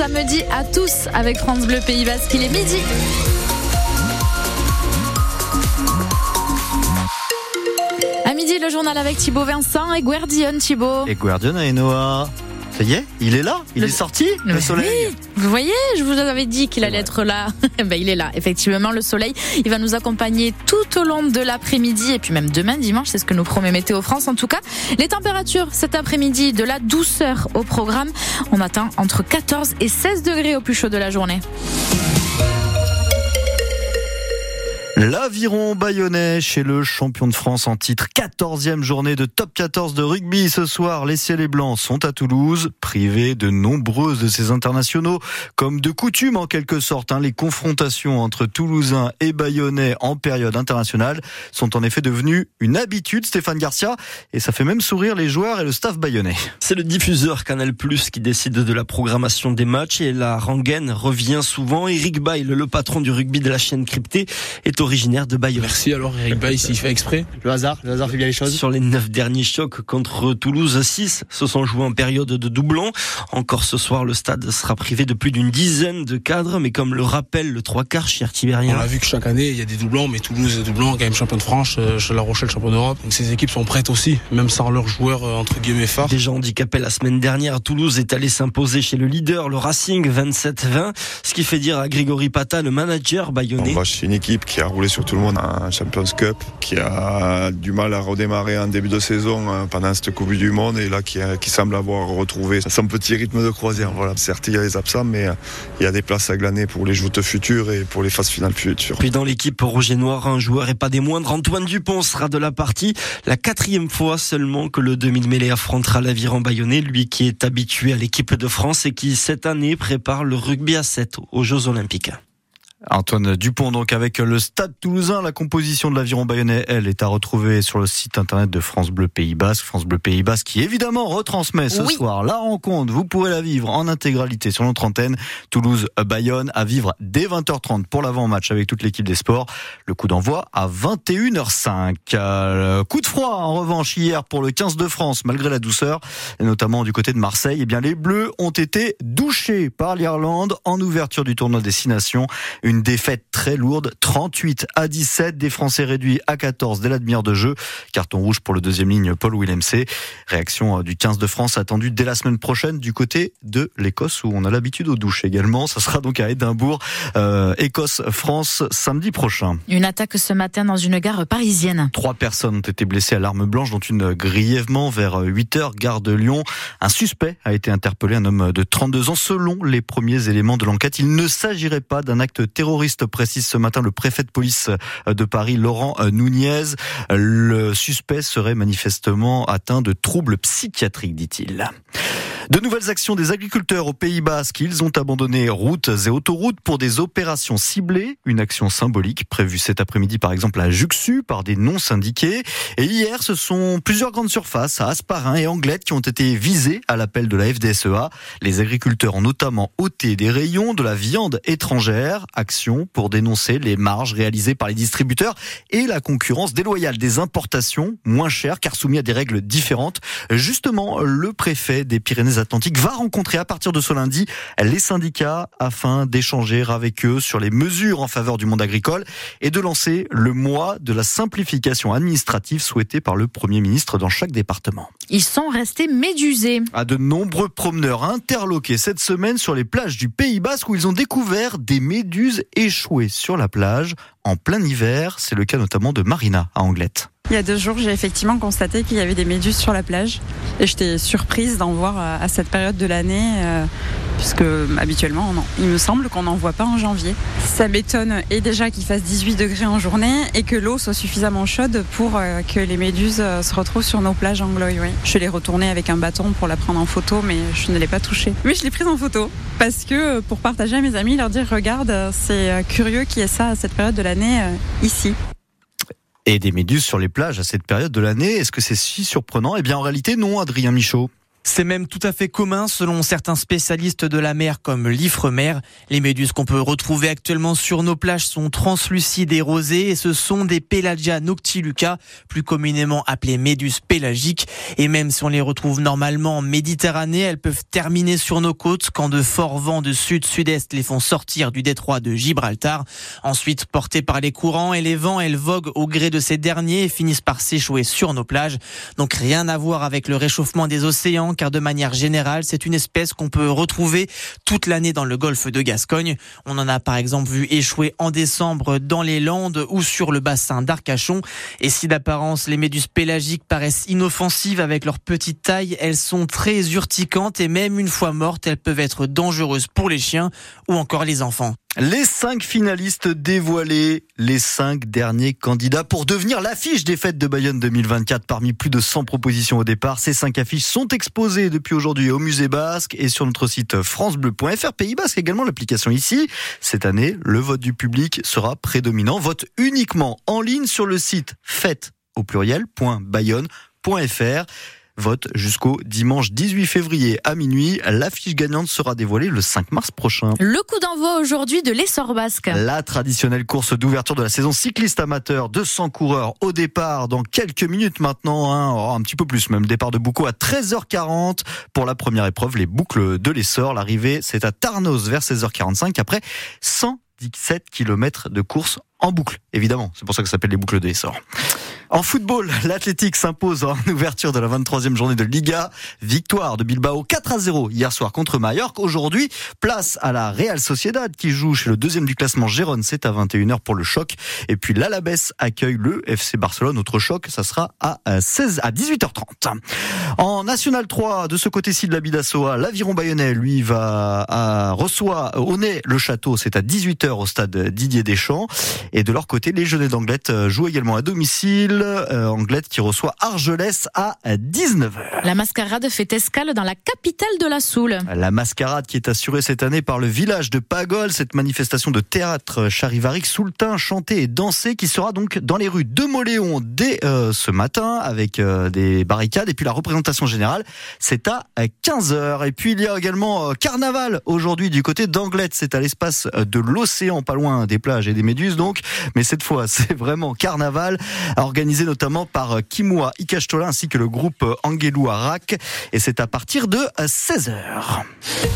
samedi à tous avec France Bleu Pays Basque. Il est midi. À midi, le journal avec Thibaut Vincent et Guardian Thibaut. Et Guardian et Noah. Ça y est, il est là, il Le- est sorti, le soleil. oui, vous voyez, je vous avais dit qu'il allait être là. ben, il est là, effectivement, le soleil. Il va nous accompagner tout au long de l'après-midi et puis même demain, dimanche, c'est ce que nous promet Météo France. En tout cas, les températures cet après-midi, de la douceur au programme. On atteint entre 14 et 16 degrés au plus chaud de la journée. L'aviron bayonnais chez le champion de France en titre. 14e journée de top 14 de rugby ce soir. Les ciels et blancs sont à Toulouse, privés de nombreux de ces internationaux. Comme de coutume en quelque sorte, hein, les confrontations entre Toulousains et Bayonnais en période internationale sont en effet devenues une habitude, Stéphane Garcia, et ça fait même sourire les joueurs et le staff bayonnais. C'est le diffuseur Canal Plus qui décide de la programmation des matchs et la rengaine revient souvent. Eric Bail, le patron du rugby de la chaîne cryptée, est originaire de Bayonne. Merci alors Eric Bay s'il fait exprès. Le hasard, le hasard fait bien les choses. Sur les neuf derniers chocs contre Toulouse, 6 se sont joués en période de doublon. Encore ce soir, le stade sera privé de plus d'une dizaine de cadres, mais comme le rappelle le trois quarts cher On Tibérien. a vu que chaque année il y a des doublons, mais Toulouse est doublon, quand même champion de France, euh, chez La Rochelle champion d'Europe. Donc ces équipes sont prêtes aussi, même sans leurs joueurs euh, entre guillemets phares. Déjà handicapé la semaine dernière, Toulouse est allé s'imposer chez le leader, le Racing 27-20, ce qui fait dire à Grégory Pata, le manager On bayonnais. va chez une équipe qui a roulé sur tout le monde en Champions Cup, qui a du mal à redémarrer en début de saison euh, pendant cette Coupe du Monde et là qui, qui semble avoir retrouvé son petit rythme de croisière. Voilà. Certes, il y a les absents, mais euh, il y a des places à glaner pour les joutes futures et pour les phases finales futures. Puis dans l'équipe rouge et noir, un joueur et pas des moindres, Antoine Dupont sera de la partie. La quatrième fois seulement que le demi-mêlée affrontera l'aviron bayonnais, lui qui est habitué à l'équipe de France et qui cette année prépare le rugby à 7 aux Jeux Olympiques. Antoine Dupont, donc avec le Stade Toulousain, la composition de l'aviron bayonnais, elle, est à retrouver sur le site internet de France Bleu Pays Basque. France Bleu Pays Basque qui évidemment retransmet ce Oui. soir la rencontre. Vous pourrez la vivre en intégralité sur notre antenne. Toulouse-Bayonne à vivre dès 20h30 pour l'avant-match avec toute l'équipe des sports. Le coup d'envoi à 21h05. Euh, coup de froid en revanche hier pour le 15 de France, malgré la douceur, et notamment du côté de Marseille. Eh bien, les Bleus ont été douchés par l'Irlande en ouverture du tournoi Destination. Une défaite très lourde, 38 à 17, des Français réduits à 14 dès la demi-heure de jeu. Carton rouge pour le deuxième ligne Paul Willemc. Réaction euh, du 15 de France attendue dès la semaine prochaine du côté de l'Écosse où on a l'habitude aux douches également. Ça sera donc à Édimbourg, euh, Écosse-France samedi prochain. Une attaque ce matin dans une gare parisienne. Trois personnes ont été blessées à l'arme blanche, dont une grièvement vers 8 heures, gare de Lyon. Un suspect a été interpellé, un homme de 32 ans. Selon les premiers éléments de l'enquête, il ne s'agirait pas d'un acte terroriste, précise ce matin le préfet de police de Paris, Laurent Nunez. Le suspect serait manifestement atteint de troubles psychiatriques, dit-il. De nouvelles actions des agriculteurs au Pays Basque. Ils ont abandonné routes et autoroutes pour des opérations ciblées. Une action symbolique prévue cet après-midi, par exemple, à Juxu par des non syndiqués. Et hier, ce sont plusieurs grandes surfaces à Asparin et Anglette qui ont été visées à l'appel de la FDSEA. Les agriculteurs ont notamment ôté des rayons de la viande étrangère. Action pour dénoncer les marges réalisées par les distributeurs et la concurrence déloyale des importations moins chères car soumis à des règles différentes. Justement, le préfet des Pyrénées-Atlantiques va rencontrer à partir de ce lundi les syndicats afin d'échanger avec eux sur les mesures en faveur du monde agricole et de lancer le mois de la simplification administrative souhaité par le Premier ministre dans chaque département. Ils sont restés médusés. À de nombreux promeneurs interloqués cette semaine sur les plages du Pays Basque où ils ont découvert des méduses échouées sur la plage en plein hiver. C'est le cas notamment de Marina à Anglette. Il y a deux jours, j'ai effectivement constaté qu'il y avait des méduses sur la plage et j'étais surprise d'en voir à à cette période de l'année, euh, puisque habituellement, non. il me semble qu'on n'en voit pas en janvier. Ça m'étonne et déjà qu'il fasse 18 degrés en journée et que l'eau soit suffisamment chaude pour euh, que les méduses euh, se retrouvent sur nos plages angloï. Oui. Je l'ai retournée avec un bâton pour la prendre en photo, mais je ne l'ai pas touchée. Oui, je l'ai prise en photo parce que euh, pour partager à mes amis, leur dire regarde, euh, c'est euh, curieux qu'il y ait ça à cette période de l'année euh, ici. Et des méduses sur les plages à cette période de l'année, est-ce que c'est si surprenant? Eh bien en réalité non, Adrien Michaud. C'est même tout à fait commun selon certains spécialistes de la mer comme l'Ifremer. Les méduses qu'on peut retrouver actuellement sur nos plages sont translucides et rosées et ce sont des Pelagia noctiluca, plus communément appelées méduses pélagiques. Et même si on les retrouve normalement en Méditerranée, elles peuvent terminer sur nos côtes quand de forts vents de sud-sud-est les font sortir du détroit de Gibraltar. Ensuite, portées par les courants et les vents, elles voguent au gré de ces derniers et finissent par s'échouer sur nos plages. Donc rien à voir avec le réchauffement des océans car de manière générale, c'est une espèce qu'on peut retrouver toute l'année dans le golfe de Gascogne. On en a par exemple vu échouer en décembre dans les Landes ou sur le bassin d'Arcachon. Et si d'apparence les méduses pélagiques paraissent inoffensives avec leur petite taille, elles sont très urticantes et même une fois mortes, elles peuvent être dangereuses pour les chiens ou encore les enfants. Les cinq finalistes dévoilés, les cinq derniers candidats pour devenir l'affiche des fêtes de Bayonne 2024 parmi plus de 100 propositions au départ. Ces cinq affiches sont exposées depuis aujourd'hui au musée basque et sur notre site francebleu.fr. Pays basque également l'application ici. Cette année, le vote du public sera prédominant. Vote uniquement en ligne sur le site fête au pluriel.bayonne.fr vote jusqu'au dimanche 18 février à minuit. L'affiche gagnante sera dévoilée le 5 mars prochain. Le coup d'envoi aujourd'hui de l'essor basque. La traditionnelle course d'ouverture de la saison cycliste amateur. 200 coureurs au départ dans quelques minutes maintenant. Hein. Oh, un petit peu plus même. Départ de Boucau à 13h40 pour la première épreuve, les boucles de l'essor. L'arrivée, c'est à Tarnos vers 16h45 après 117 km de course en boucle, évidemment. C'est pour ça que ça s'appelle les boucles de l'essor. En football, l'Athletic s'impose en ouverture de la 23e journée de Liga. Victoire de Bilbao 4 à 0 hier soir contre Mallorca. Aujourd'hui, place à la Real Sociedad qui joue chez le deuxième du classement Gérone. C'est à 21h pour le choc. Et puis l'Alabes accueille le FC Barcelone. Autre choc, ça sera à 16 à 18h30. En National 3, de ce côté-ci de la Bidassoa, l'Aviron Bayonnais, lui, va à, reçoit au nez le château. C'est à 18h au stade Didier Deschamps. Et de leur côté, les Jeunes d'Anglette jouent également à domicile euh, Anglette qui reçoit Argelès à 19h. La mascarade fait escale dans la capitale de la Soule. La mascarade qui est assurée cette année par le village de Pagol, cette manifestation de théâtre charivarique teint, chanté et dansé qui sera donc dans les rues de Moléon dès euh, ce matin avec euh, des barricades et puis la représentation générale c'est à 15h et puis il y a également carnaval aujourd'hui du côté d'Anglette, c'est à l'espace de l'océan pas loin des plages et des méduses donc mais cette fois c'est vraiment carnaval organisé notamment par euh, Kimua Ikashtola ainsi que le groupe euh, Angelou Arak. Et c'est à partir de 16h. Euh,